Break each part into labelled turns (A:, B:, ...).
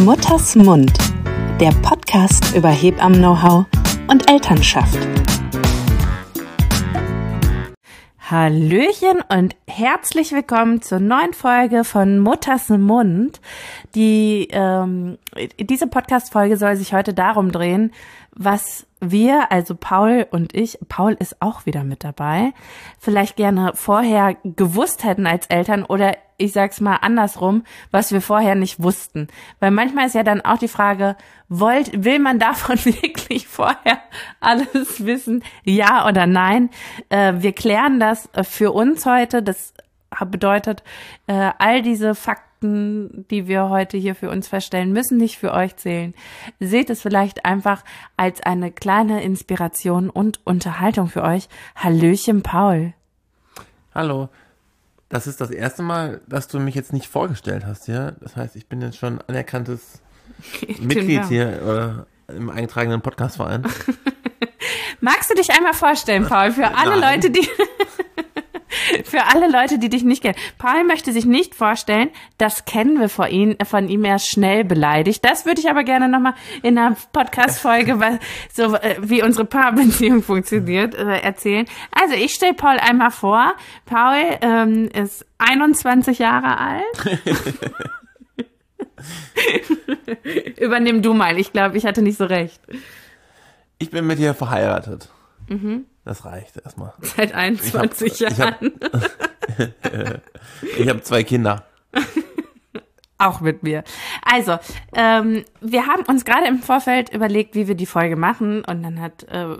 A: Mutters Mund, der Podcast über Hebammen-Know-how und Elternschaft. Hallöchen und herzlich willkommen zur neuen Folge von Mutters Mund. Die ähm, diese Podcast-Folge soll sich heute darum drehen, was wir, also Paul und ich, Paul ist auch wieder mit dabei, vielleicht gerne vorher gewusst hätten als Eltern oder ich sag's mal andersrum, was wir vorher nicht wussten. Weil manchmal ist ja dann auch die Frage, wollt, will man davon wirklich vorher alles wissen? Ja oder nein? Äh, wir klären das für uns heute. Das bedeutet, äh, all diese Fakten die wir heute hier für uns feststellen, müssen nicht für euch zählen. Seht es vielleicht einfach als eine kleine Inspiration und Unterhaltung für euch. Hallöchen, Paul.
B: Hallo. Das ist das erste Mal, dass du mich jetzt nicht vorgestellt hast, ja? Das heißt, ich bin jetzt schon anerkanntes Mitglied genau. hier oder im eingetragenen Podcastverein.
A: Magst du dich einmal vorstellen, Paul, für alle Nein. Leute, die Für alle Leute, die dich nicht kennen. Paul möchte sich nicht vorstellen, das kennen wir von ihm, von ihm erst schnell beleidigt. Das würde ich aber gerne nochmal in einer Podcast-Folge, so äh, wie unsere Paarbeziehung funktioniert, äh, erzählen. Also ich stelle Paul einmal vor. Paul ähm, ist 21 Jahre alt. Übernimm du mal. Ich glaube, ich hatte nicht so recht.
B: Ich bin mit dir verheiratet. Mhm. Das reicht erstmal.
A: Seit 21 ich hab, Jahren.
B: Ich habe hab zwei Kinder.
A: Auch mit mir. Also, ähm, wir haben uns gerade im Vorfeld überlegt, wie wir die Folge machen und dann hat äh,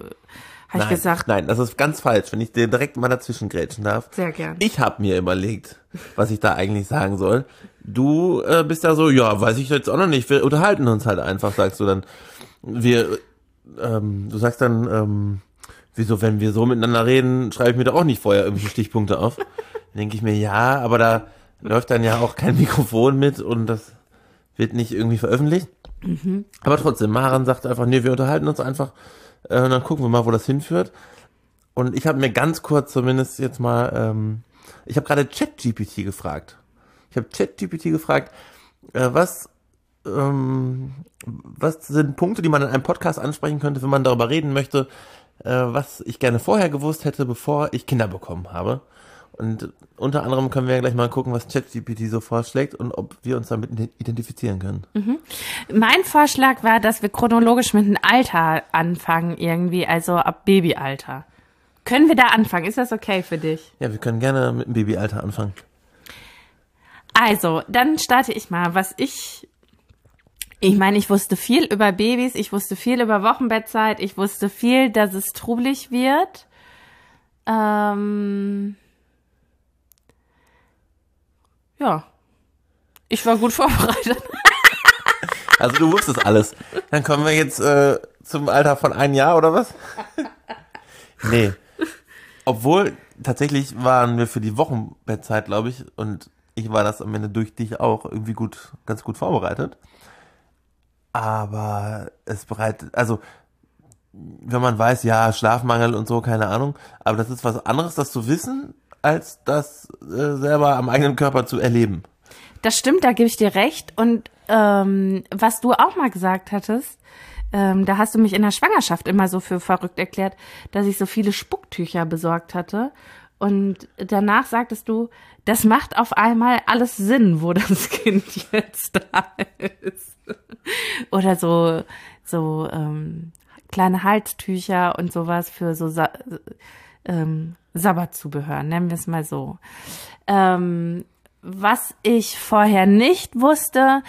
A: habe ich gesagt.
B: Nein, das ist ganz falsch, wenn ich dir direkt mal dazwischen grätschen darf.
A: Sehr gern.
B: Ich habe mir überlegt, was ich da eigentlich sagen soll. Du äh, bist da so, ja, weiß ich jetzt auch noch nicht. Wir unterhalten uns halt einfach, sagst du dann. Wir, ähm, du sagst dann, ähm, wieso, wenn wir so miteinander reden, schreibe ich mir doch auch nicht vorher irgendwelche Stichpunkte auf. Dann denke ich mir, ja, aber da läuft dann ja auch kein Mikrofon mit und das wird nicht irgendwie veröffentlicht. Mhm. Aber trotzdem, Maren sagt einfach, nee, wir unterhalten uns einfach äh, und dann gucken wir mal, wo das hinführt. Und ich habe mir ganz kurz zumindest jetzt mal, ähm, ich habe gerade ChatGPT gefragt. Ich habe ChatGPT gefragt, äh, was ähm, was sind Punkte, die man in einem Podcast ansprechen könnte, wenn man darüber reden möchte, äh, was ich gerne vorher gewusst hätte, bevor ich Kinder bekommen habe. Und unter anderem können wir ja gleich mal gucken, was ChatGPT so vorschlägt und ob wir uns damit identifizieren können.
A: Mhm. Mein Vorschlag war, dass wir chronologisch mit dem Alter anfangen irgendwie, also ab Babyalter. Können wir da anfangen? Ist das okay für dich?
B: Ja, wir können gerne mit dem Babyalter anfangen.
A: Also, dann starte ich mal, was ich ich meine, ich wusste viel über Babys, ich wusste viel über Wochenbettzeit, ich wusste viel, dass es trubelig wird. Ähm ja, ich war gut vorbereitet.
B: Also du wusstest alles. Dann kommen wir jetzt äh, zum Alter von ein Jahr oder was? nee. Obwohl, tatsächlich waren wir für die Wochenbettzeit, glaube ich, und ich war das am Ende durch dich auch irgendwie gut, ganz gut vorbereitet aber es bereitet, also wenn man weiß, ja, Schlafmangel und so, keine Ahnung, aber das ist was anderes, das zu wissen, als das äh, selber am eigenen Körper zu erleben.
A: Das stimmt, da gebe ich dir recht. Und ähm, was du auch mal gesagt hattest, ähm, da hast du mich in der Schwangerschaft immer so für verrückt erklärt, dass ich so viele Spucktücher besorgt hatte. Und danach sagtest du, das macht auf einmal alles Sinn, wo das Kind jetzt da ist. Oder so, so ähm, kleine Halstücher und sowas für so Sa ähm, Sabbatzubehör, nennen wir es mal so. Ähm, was ich vorher nicht wusste,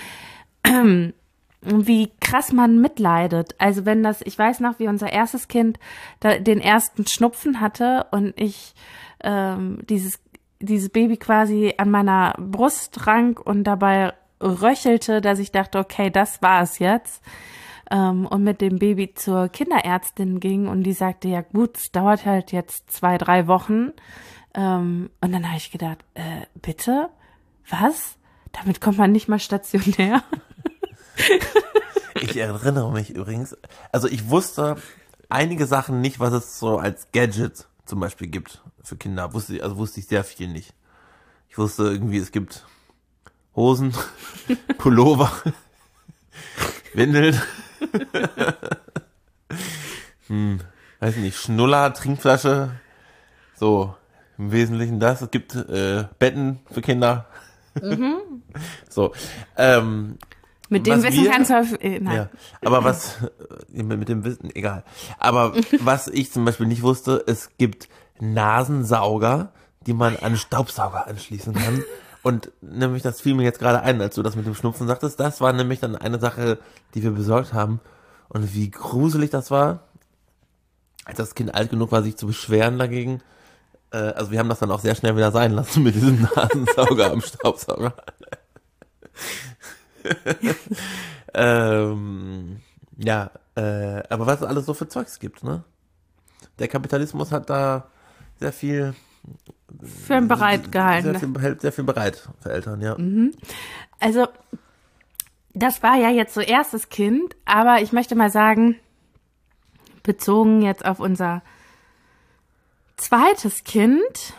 A: wie krass man mitleidet. Also wenn das, ich weiß noch, wie unser erstes Kind da, den ersten Schnupfen hatte und ich ähm, dieses dieses Baby quasi an meiner Brust trank und dabei röchelte, dass ich dachte, okay, das war es jetzt. Ähm, und mit dem Baby zur Kinderärztin ging und die sagte, ja gut, es dauert halt jetzt zwei, drei Wochen. Ähm, und dann habe ich gedacht, äh, bitte? Was? Damit kommt man nicht mal stationär.
B: ich erinnere mich übrigens, also ich wusste einige Sachen nicht, was es so als Gadget zum Beispiel gibt für Kinder. Wusste, also wusste ich sehr viel nicht. Ich wusste irgendwie, es gibt Hosen, Pullover, Windeln. hm, weiß nicht, Schnuller, Trinkflasche. So, im Wesentlichen das. Es gibt äh, Betten für Kinder. Mhm. So, ähm,
A: mit dem Wissen wir, kannst du. Äh,
B: nein. Ja, aber was äh, mit dem Wissen, egal. Aber was ich zum Beispiel nicht wusste, es gibt Nasensauger, die man an Staubsauger anschließen kann. Und nämlich, das fiel mir jetzt gerade ein, als du das mit dem Schnupfen sagtest. Das war nämlich dann eine Sache, die wir besorgt haben. Und wie gruselig das war, als das Kind alt genug war, sich zu beschweren dagegen. Äh, also wir haben das dann auch sehr schnell wieder sein lassen mit diesem Nasensauger am Staubsauger. ähm, ja, äh, aber was es alles so für Zeugs gibt, ne? Der Kapitalismus hat da sehr viel
A: für ein bereit gehalten.
B: Sehr viel, sehr viel bereit für Eltern, ja.
A: Mhm. Also, das war ja jetzt so erstes Kind, aber ich möchte mal sagen, bezogen jetzt auf unser zweites Kind,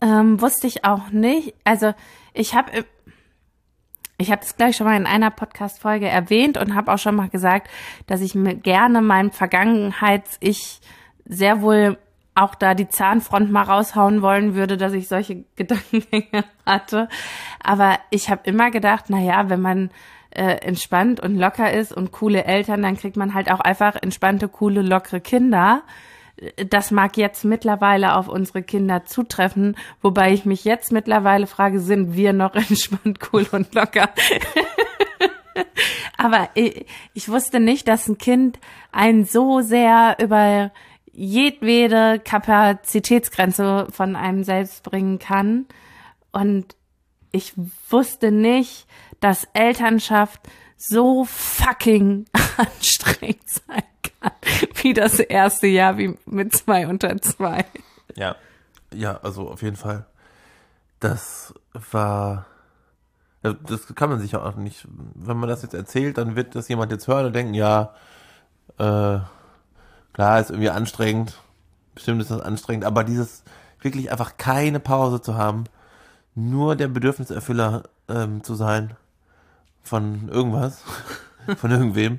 A: ähm, wusste ich auch nicht. Also, ich habe ich habe es gleich schon mal in einer Podcast-Folge erwähnt und habe auch schon mal gesagt, dass ich mir gerne mein Vergangenheits-Ich sehr wohl auch da die Zahnfront mal raushauen wollen würde, dass ich solche Gedankengänge hatte. Aber ich habe immer gedacht, na ja, wenn man äh, entspannt und locker ist und coole Eltern, dann kriegt man halt auch einfach entspannte, coole, lockere Kinder das mag jetzt mittlerweile auf unsere Kinder zutreffen, wobei ich mich jetzt mittlerweile frage, sind wir noch entspannt, cool und locker? Aber ich, ich, wusste nicht, dass ein Kind einen so sehr über jedwede Kapazitätsgrenze von einem selbst bringen kann. Und ich wusste nicht, dass Elternschaft so fucking anstrengend sein kann, wie das erste Jahr, wie mit zwei unter zwei.
B: Ja, ja, also auf jeden Fall. Das war, das kann man sich auch nicht, wenn man das jetzt erzählt, dann wird das jemand jetzt hören und denken, ja, äh, klar, ist irgendwie anstrengend, bestimmt ist das anstrengend, aber dieses wirklich einfach keine Pause zu haben, nur der Bedürfniserfüller ähm, zu sein, von irgendwas, von irgendwem,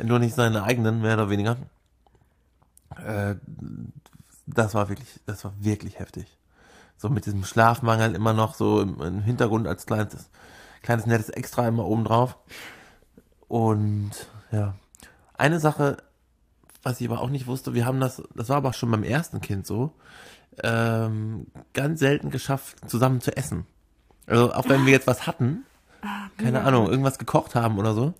B: nur nicht seine eigenen, mehr oder weniger. Äh, das war wirklich, das war wirklich heftig. So mit diesem Schlafmangel immer noch so im, im Hintergrund als kleines, kleines nettes Extra immer oben drauf. Und ja, eine Sache, was ich aber auch nicht wusste, wir haben das, das war aber auch schon beim ersten Kind so, ähm, ganz selten geschafft, zusammen zu essen. Also auch wenn wir jetzt was hatten, keine Ahnung, irgendwas gekocht haben oder so.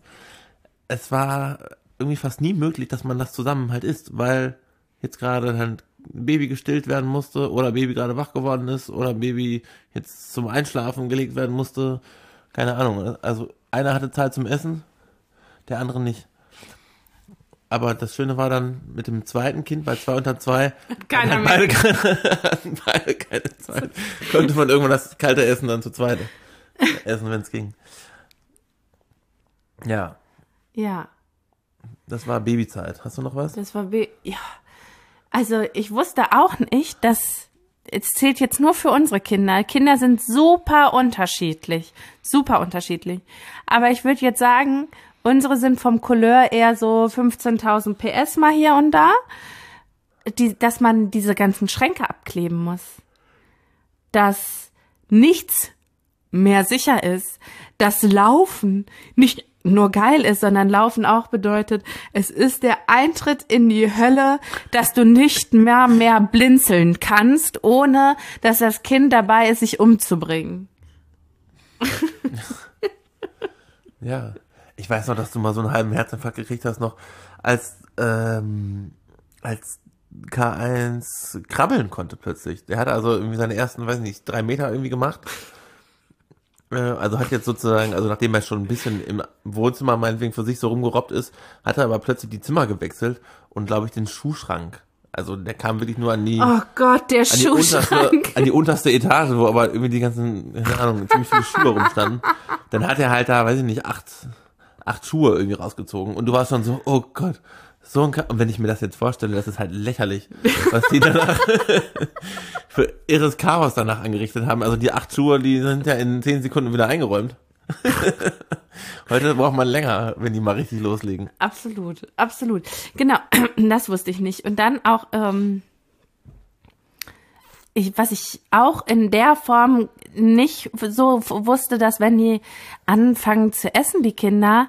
B: Es war irgendwie fast nie möglich, dass man das zusammen halt isst, weil jetzt gerade halt ein Baby gestillt werden musste oder Baby gerade wach geworden ist oder Baby jetzt zum Einschlafen gelegt werden musste. Keine Ahnung. Also einer hatte Zeit zum Essen, der andere nicht. Aber das Schöne war dann mit dem zweiten Kind, bei zwei unter zwei,
A: Keiner
B: beide, keine, beide keine Zeit, konnte man irgendwann das kalte Essen dann zu zweit essen, wenn es ging. Ja.
A: Ja.
B: Das war Babyzeit. Hast du noch was?
A: Das war Baby. Ja. Also ich wusste auch nicht, dass es zählt jetzt nur für unsere Kinder. Kinder sind super unterschiedlich, super unterschiedlich. Aber ich würde jetzt sagen, unsere sind vom Couleur eher so 15.000 PS mal hier und da, die, dass man diese ganzen Schränke abkleben muss, dass nichts mehr sicher ist, dass Laufen nicht nur geil ist, sondern Laufen auch bedeutet, es ist der Eintritt in die Hölle, dass du nicht mehr mehr blinzeln kannst, ohne dass das Kind dabei ist, sich umzubringen.
B: ja, ich weiß noch, dass du mal so einen halben Herzinfarkt gekriegt hast, noch als ähm, als K1 krabbeln konnte plötzlich. Der hatte also irgendwie seine ersten, weiß nicht, drei Meter irgendwie gemacht äh, also hat jetzt sozusagen, also nachdem er schon ein bisschen im Wohnzimmer meinetwegen für sich so rumgerobbt ist, hat er aber plötzlich die Zimmer gewechselt und glaube ich den Schuhschrank. Also der kam wirklich nur an die,
A: oh Gott, der
B: an
A: die,
B: unterste, an die unterste Etage, wo aber irgendwie die ganzen, keine Ahnung, ziemlich viele Schuhe rumstanden. Dann hat er halt da, weiß ich nicht, acht, acht Schuhe irgendwie rausgezogen und du warst schon so, oh Gott, so ein Ka und wenn ich mir das jetzt vorstelle, das ist halt lächerlich, was die danach für irres Chaos danach angerichtet haben. Also die acht Schuhe, die sind ja in zehn Sekunden wieder eingeräumt. Heute braucht man länger, wenn die mal richtig loslegen.
A: Absolut, absolut. Genau, das wusste ich nicht. Und dann auch, ähm, ich, was ich auch in der Form nicht so wusste, dass wenn die anfangen zu essen, die Kinder,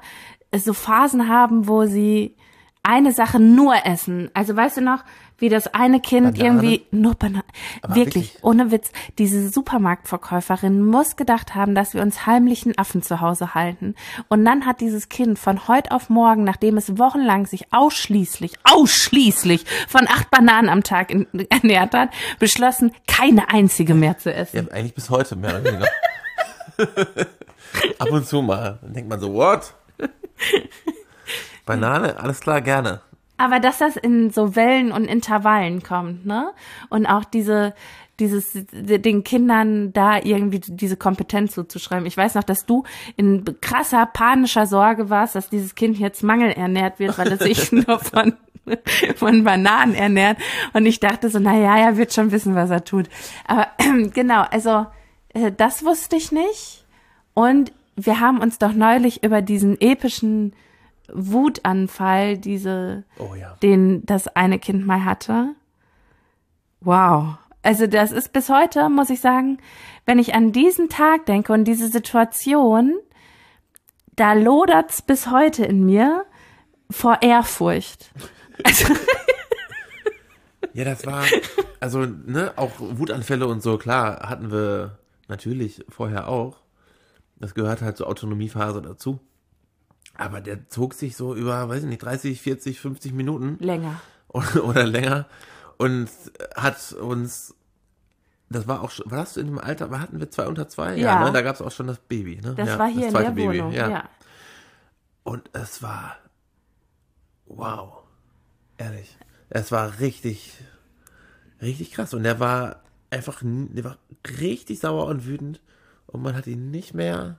A: so Phasen haben, wo sie eine Sache nur essen. Also weißt du noch, wie das eine Kind
B: Banane?
A: irgendwie nur Banane.
B: Aber
A: Wirklich,
B: wirklich?
A: ohne Witz. Diese Supermarktverkäuferin muss gedacht haben, dass wir uns heimlichen Affen zu Hause halten. Und dann hat dieses Kind von heute auf morgen, nachdem es wochenlang sich ausschließlich, ausschließlich von acht Bananen am Tag in, ernährt hat, beschlossen, keine einzige mehr zu essen.
B: Ja, eigentlich bis heute mehr oder weniger. Ab und zu mal. Dann denkt man so, what? Banane, alles klar, gerne.
A: Aber dass das in so Wellen und Intervallen kommt, ne? Und auch diese, dieses, den Kindern da irgendwie diese Kompetenz zuzuschreiben. Ich weiß noch, dass du in krasser panischer Sorge warst, dass dieses Kind jetzt mangelernährt wird, weil es sich nur von, von Bananen ernährt. Und ich dachte so, na ja, er wird schon wissen, was er tut. Aber genau, also äh, das wusste ich nicht. Und wir haben uns doch neulich über diesen epischen Wutanfall, diese,
B: Oh ja.
A: den das eine Kind mal hatte. Wow. Also das ist bis heute, muss ich sagen, wenn ich an diesen Tag denke und diese Situation, da lodert's bis heute in mir vor Ehrfurcht. Also,
B: Ja, das war, also, ne, auch Wutanfälle und so, klar, hatten wir natürlich vorher auch. Das gehört halt zur Autonomiephase dazu. Aber der zog sich so über, weiß ich nicht, 30, 40, 50 Minuten
A: länger.
B: oder, oder länger und hat uns, das war auch schon, war das in dem Alter, hatten wir zwei unter zwei?
A: Ja.
B: ne? Da gab es auch schon das Baby, ne?
A: Das
B: ja,
A: war hier in
B: zweite
A: der Wohnung,
B: ja.
A: ja.
B: Und es war, wow, ehrlich, es war richtig, richtig krass. Und der war einfach, der war richtig sauer und wütend und man hat ihn nicht mehr,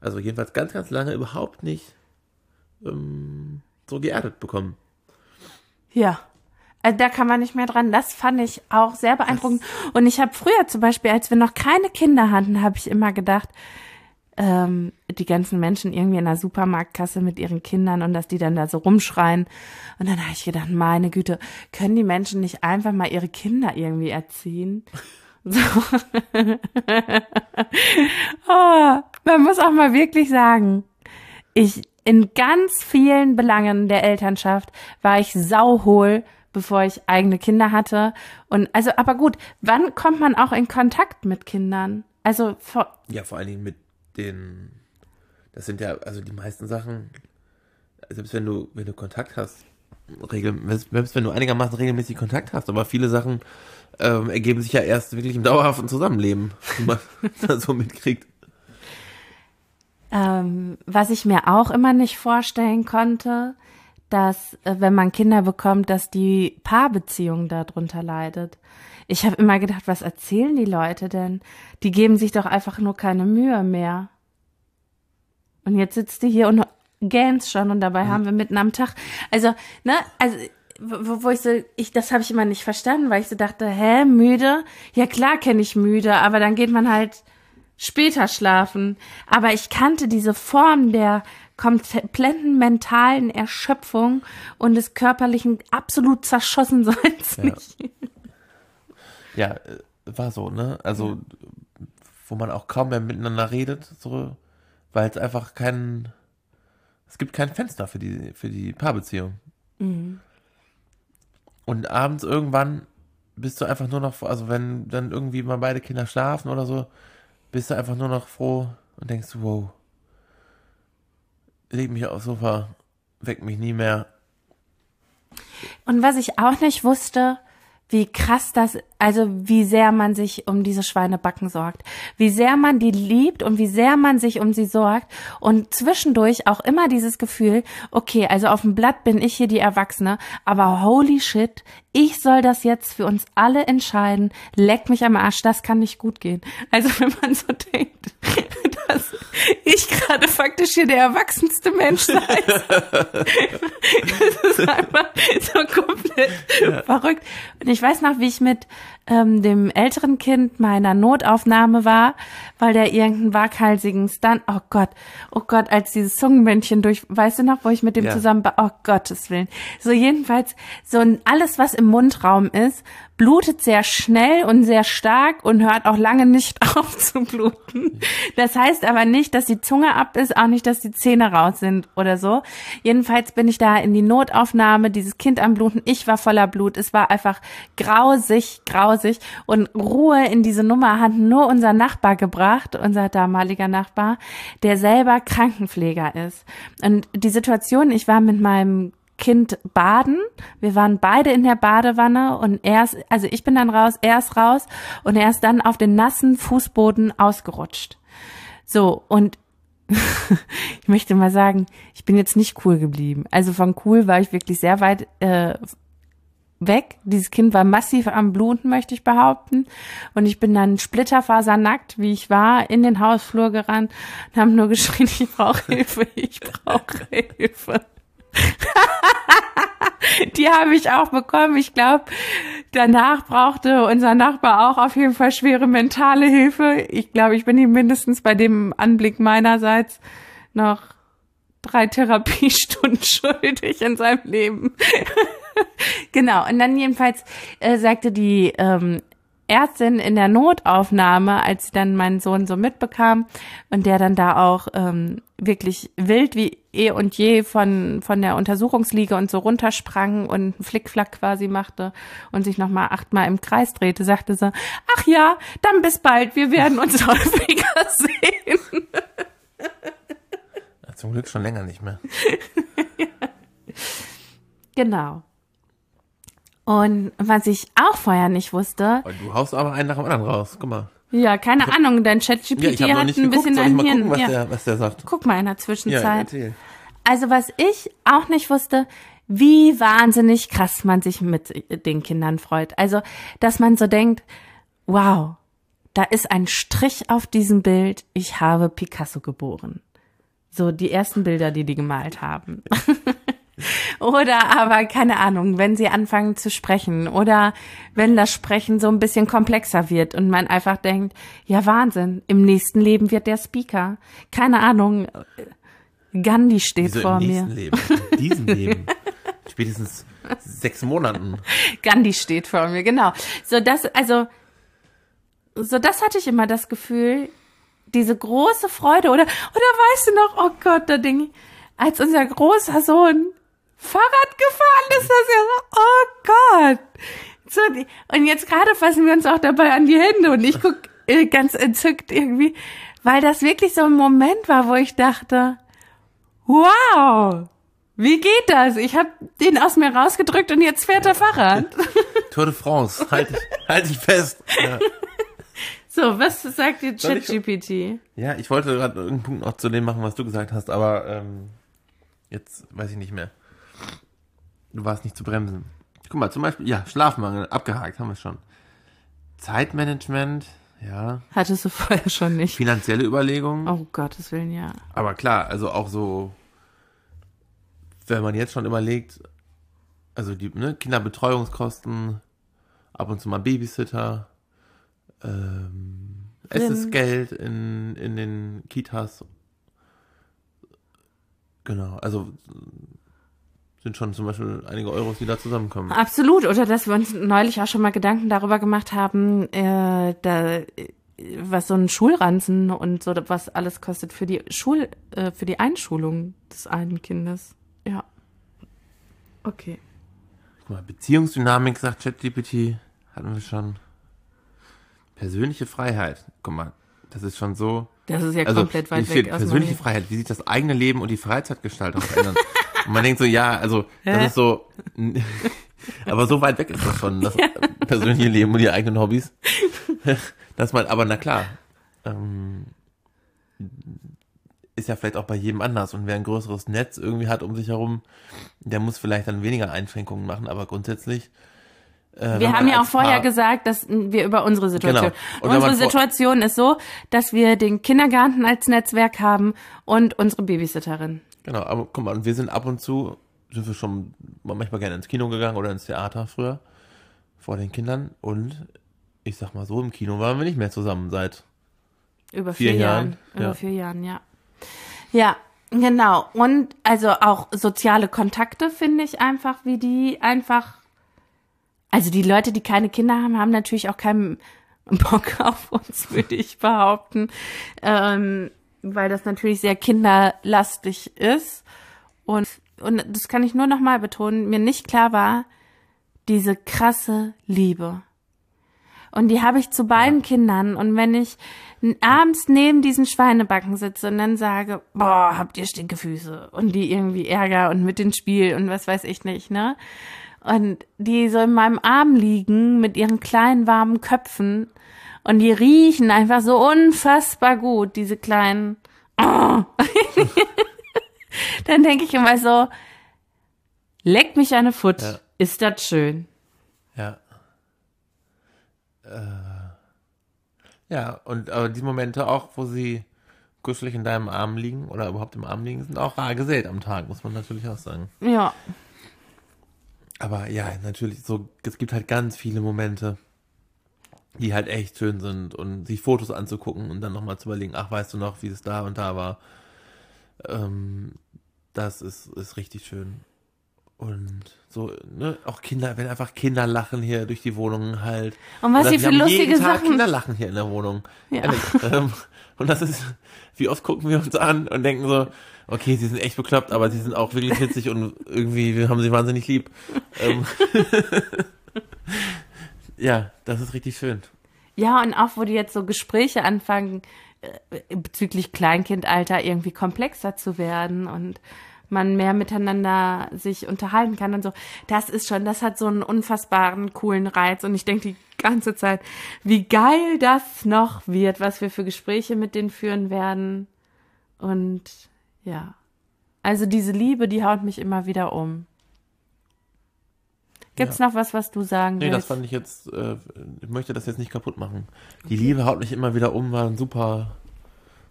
B: also jedenfalls ganz, ganz lange überhaupt nicht ähm, so geerdet bekommen.
A: Ja. Also da kann man nicht mehr dran. Das fand ich auch sehr beeindruckend. Und ich habe früher zum Beispiel, als wir noch keine Kinder hatten, habe ich immer gedacht, ähm, die ganzen Menschen irgendwie in der Supermarktkasse mit ihren Kindern und dass die dann da so rumschreien. Und dann habe ich gedacht, meine Güte, können die Menschen nicht einfach mal ihre Kinder irgendwie erziehen? So. oh, man muss auch mal wirklich sagen, ich in ganz vielen Belangen der Elternschaft war ich sauhohl, bevor ich eigene Kinder hatte. Und also, aber gut, wann kommt man auch in Kontakt mit Kindern? Also vor,
B: Ja, vor allen Dingen mit den, das sind ja, also die meisten Sachen, selbst wenn du, wenn du Kontakt hast, regel, selbst wenn du einigermaßen regelmäßig Kontakt hast, aber viele Sachen ähm, ergeben sich ja erst wirklich im dauerhaften Zusammenleben, wie man da so mitkriegt.
A: ähm, was ich mir auch immer nicht vorstellen konnte, dass äh, wenn man Kinder bekommt, dass die Paarbeziehung darunter leidet. Ich habe immer gedacht, was erzählen die Leute denn? Die geben sich doch einfach nur keine Mühe mehr. Und jetzt sitzt die hier und gähnst schon und dabei haben wir mitten am Tag. Also, ne, also wo, wo ich so, ich, das habe ich immer nicht verstanden, weil ich so dachte, hä, müde? Ja klar kenne ich müde, aber dann geht man halt später schlafen. Aber ich kannte diese Form der kompletten mentalen Erschöpfung und des körperlichen absolut Zerschossenseins
B: Ja.
A: nicht.
B: Ja, äh, war so, ne? Also, wo man auch kaum mehr miteinander redet, so, weil es einfach kein, es gibt kein Fenster für die, für die Paarbeziehung. Und abends irgendwann bist du einfach nur noch, also wenn dann irgendwie mal beide Kinder schlafen oder so, bist du einfach nur noch froh und denkst, wow, leg mich aufs Sofa, weck mich nie mehr.
A: Und was ich auch nicht wusste, wie krass das, also wie sehr man sich um diese Schweinebacken sorgt, wie sehr man die liebt und wie sehr man sich um sie sorgt. Und zwischendurch auch immer dieses Gefühl, okay, also auf dem Blatt bin ich hier die Erwachsene, aber holy shit, ich soll das jetzt für uns alle entscheiden, leck mich am Arsch, das kann nicht gut gehen. Also wenn man so denkt, dass ich gerade faktisch hier der erwachsenste Mensch sei. Das ist einfach so komplett verrückt. Und ich weiß noch, wie ich mit ähm, dem älteren Kind meiner Notaufnahme war, weil der irgendeinen waghalsigen Stunt, oh Gott, oh Gott, als dieses Zungenbändchen durch, weißt du noch, wo ich mit dem
B: Ja.
A: zusammen, oh Gottes Willen. So jedenfalls, so ein, alles, was im Mundraum ist, blutet sehr schnell und sehr stark und hört auch lange nicht auf zu bluten. Das heißt aber nicht, dass die Zunge ab ist, auch nicht, dass die Zähne raus sind oder so. Jedenfalls bin ich da in die Notaufnahme, dieses Kind am Bluten, ich war voller Blut. Es war einfach grausig, grausig und Ruhe in diese Nummer hat nur unser Nachbar gebracht, unser damaliger Nachbar, der selber Krankenpfleger ist. Und die Situation, ich war mit meinem Kind baden. Wir waren beide in der Badewanne und er ist, also ich bin dann raus, er ist raus und er ist dann auf den nassen Fußboden ausgerutscht. So, und ich möchte mal sagen, ich bin jetzt nicht cool geblieben. Also von cool war ich wirklich sehr weit äh, weg. Dieses Kind war massiv am Bluten, möchte ich behaupten. Und ich bin dann splitterfasernackt, wie ich war, in den Hausflur gerannt und haben nur geschrien, ich brauche Hilfe, ich brauche Hilfe. Die habe ich auch bekommen. Ich glaube, danach brauchte unser Nachbar auch auf jeden Fall schwere mentale Hilfe. Ich glaube, ich bin ihm mindestens bei dem Anblick meinerseits noch drei Therapiestunden schuldig in seinem Leben. genau. Und dann jedenfalls äh, sagte die ähm, Ärztin in der Notaufnahme, als sie dann meinen Sohn so mitbekam und der dann da auch ähm, wirklich wild wie eh und je von, von der Untersuchungsliege und so runtersprang und einen Flickflack quasi machte und sich nochmal achtmal im Kreis drehte, sagte sie, ach ja, dann bis bald, wir werden uns häufiger sehen.
B: Zum Glück schon länger nicht mehr.
A: Genau. Und was ich auch vorher nicht wusste,
B: Aber du haust aber einen nach dem anderen raus. Guck mal.
A: ja, keine Ahnung, dein ChatGPT
B: Ja,
A: hat
B: nicht
A: ein
B: geguckt.
A: bisschen
B: mal
A: Hirn.
B: gucken, was,
A: ja.
B: der, was der sagt?
A: Guck mal in der
B: Ja,
A: Zwischenzeit.
B: erzähl.
A: Also was ich auch nicht wusste, wie wahnsinnig krass man sich mit den Kindern freut. Also, dass man so denkt, wow, da ist ein Strich auf diesem Bild, ich habe Picasso geboren. So die ersten Bilder, die die gemalt haben. Oder aber, keine Ahnung, wenn sie anfangen zu sprechen oder wenn das Sprechen so ein bisschen komplexer wird und man einfach denkt, ja Wahnsinn, im nächsten Leben wird der Speaker. Keine Ahnung, Gandhi steht
B: Wieso
A: vor
B: im
A: mir.
B: nächsten Leben? In diesem Leben. Spätestens sechs Monaten.
A: Gandhi steht vor mir, genau. So das, also, so das hatte ich immer das Gefühl, diese große Freude oder, oder weißt du noch, oh Gott, da Ding, als unser großer Sohn Fahrrad gefahren ist, das ja so, oh Gott. So, und jetzt gerade fassen wir uns auch dabei an die Hände und ich guck äh, ganz entzückt irgendwie, weil das wirklich so ein Moment war, wo ich dachte, wow, wie geht das? Ich habe den aus mir rausgedrückt und jetzt fährt er Fahrrad.
B: Tour de France. Halt dich, halt dich fest. Ja.
A: So, was sagt dir ChatGPT?
B: ja, ich wollte gerade irgendeinen Punkt noch zu dem machen, was du gesagt hast, aber ähm, jetzt weiß ich nicht mehr. Du warst nicht zu bremsen. Guck mal, zum Beispiel, ja, Schlafmangel, abgehakt, haben wir schon. Zeitmanagement, ja,
A: Hattest du vorher schon nicht.
B: finanzielle Überlegungen.
A: Oh Gottes Willen, ja.
B: Aber klar, also auch so, wenn man jetzt schon überlegt, also die ne, Kinderbetreuungskosten, ab und zu mal Babysitter, ähm, Essensgeld in, in den Kitas. Genau, also sind schon zum Beispiel einige Euros, die da zusammenkommen.
A: Absolut. Oder dass wir uns neulich auch schon mal Gedanken darüber gemacht haben, äh, da, äh, was so ein Schulranzen und so was alles kostet für die Schul, äh, für die Einschulung des einen Kindes. Ja. Okay.
B: Guck mal, Beziehungsdynamik, sagt ChatGPT, hatten wir schon. Persönliche Freiheit, guck mal, das ist schon so.
A: Das ist ja
B: also
A: komplett weit weg
B: persönliche Freiheit, wie sich das eigene Leben und die Freizeitgestaltung verändern. und man denkt so, ja, also das ist so, aber so weit weg ist das schon, das persönliche Leben und die eigenen Hobbys. dass man, aber na klar, ähm, ist ja vielleicht auch bei jedem anders und wer ein größeres Netz irgendwie hat um sich herum, der muss vielleicht dann weniger Einschränkungen machen, aber grundsätzlich. Äh,
A: Wir haben ja auch vorher gesagt, dass wir über unsere Situation.
B: Genau. Und wenn
A: Unsere Situation ist so, dass wir den Kindergarten als Netzwerk haben und unsere Babysitterin.
B: Genau, aber guck mal, und wir sind ab und zu, sind wir schon manchmal gerne ins Kino gegangen oder ins Theater früher, vor den Kindern. Und ich sag mal so, im Kino waren wir nicht mehr zusammen seit.
A: Über
B: Vier
A: vier,
B: Jahren,
A: Jahren. Über
B: ja.
A: vier Jahren, ja. Ja, genau. Und also auch soziale Kontakte finde ich einfach, wie die einfach. Also die Leute, die keine Kinder haben, haben natürlich auch keinen Bock auf uns, würde ich behaupten. Ähm, weil das natürlich sehr kinderlastig ist. Und, und das kann ich nur noch mal betonen, mir nicht klar war, diese krasse Liebe. Und die habe ich zu beiden Kindern. Und wenn ich abends neben diesen Schweinebacken sitze und dann sage, boah, habt ihr stinke Füße und die irgendwie Ärger und mit dem Spiel und was weiß ich nicht, ne? Und die so in meinem Arm liegen mit ihren kleinen warmen Köpfen und die riechen einfach so unfassbar gut, diese kleinen. Oh. dann denke ich immer so, leck mich eine Foot,
B: Ja.
A: ist das schön.
B: Ja. Äh, ja, und aber die Momente auch, wo sie kuschelig in deinem Arm liegen oder überhaupt im Arm liegen, sind auch rar gesät am Tag, muss man natürlich auch sagen.
A: Ja.
B: Aber ja, natürlich, so, es gibt halt ganz viele Momente, die halt echt schön sind und sich Fotos anzugucken und dann nochmal zu überlegen, ach, weißt du noch, wie es da und da war. Ähm, das ist, ist richtig schön. Und so, ne, auch Kinder, wenn einfach Kinder lachen hier durch die Wohnung halt.
A: Und was
B: wir
A: für lustige
B: jeden Tag
A: Sachen-
B: Kinder lachen hier in der Wohnung.
A: Ja.
B: Ehrlich. ähm, und das ist, wie oft gucken wir uns an und denken so, okay, sie sind echt bekloppt, aber sie sind auch wirklich witzig und irgendwie, wir haben sie wahnsinnig lieb. ähm, ja, das ist richtig schön.
A: Ja, und auch wo die jetzt so Gespräche anfangen, äh, bezüglich Kleinkindalter irgendwie komplexer zu werden und man mehr miteinander sich unterhalten kann und so. Das ist schon, das hat so einen unfassbaren, coolen Reiz. Und ich denke die ganze Zeit, wie geil das noch wird, was wir für Gespräche mit denen führen werden. Und ja. Also diese Liebe, die haut mich immer wieder um. Gibt's noch was, was du sagen
B: Nee, das
A: willst?
B: fand ich jetzt, äh, ich möchte das jetzt nicht kaputt machen. Die Liebe haut mich immer wieder um, war ein super,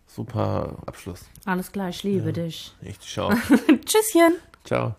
B: super Abschluss.
A: Alles klar, ich liebe dich.
B: Echt, ciao.
A: Tschüsschen.
B: ciao.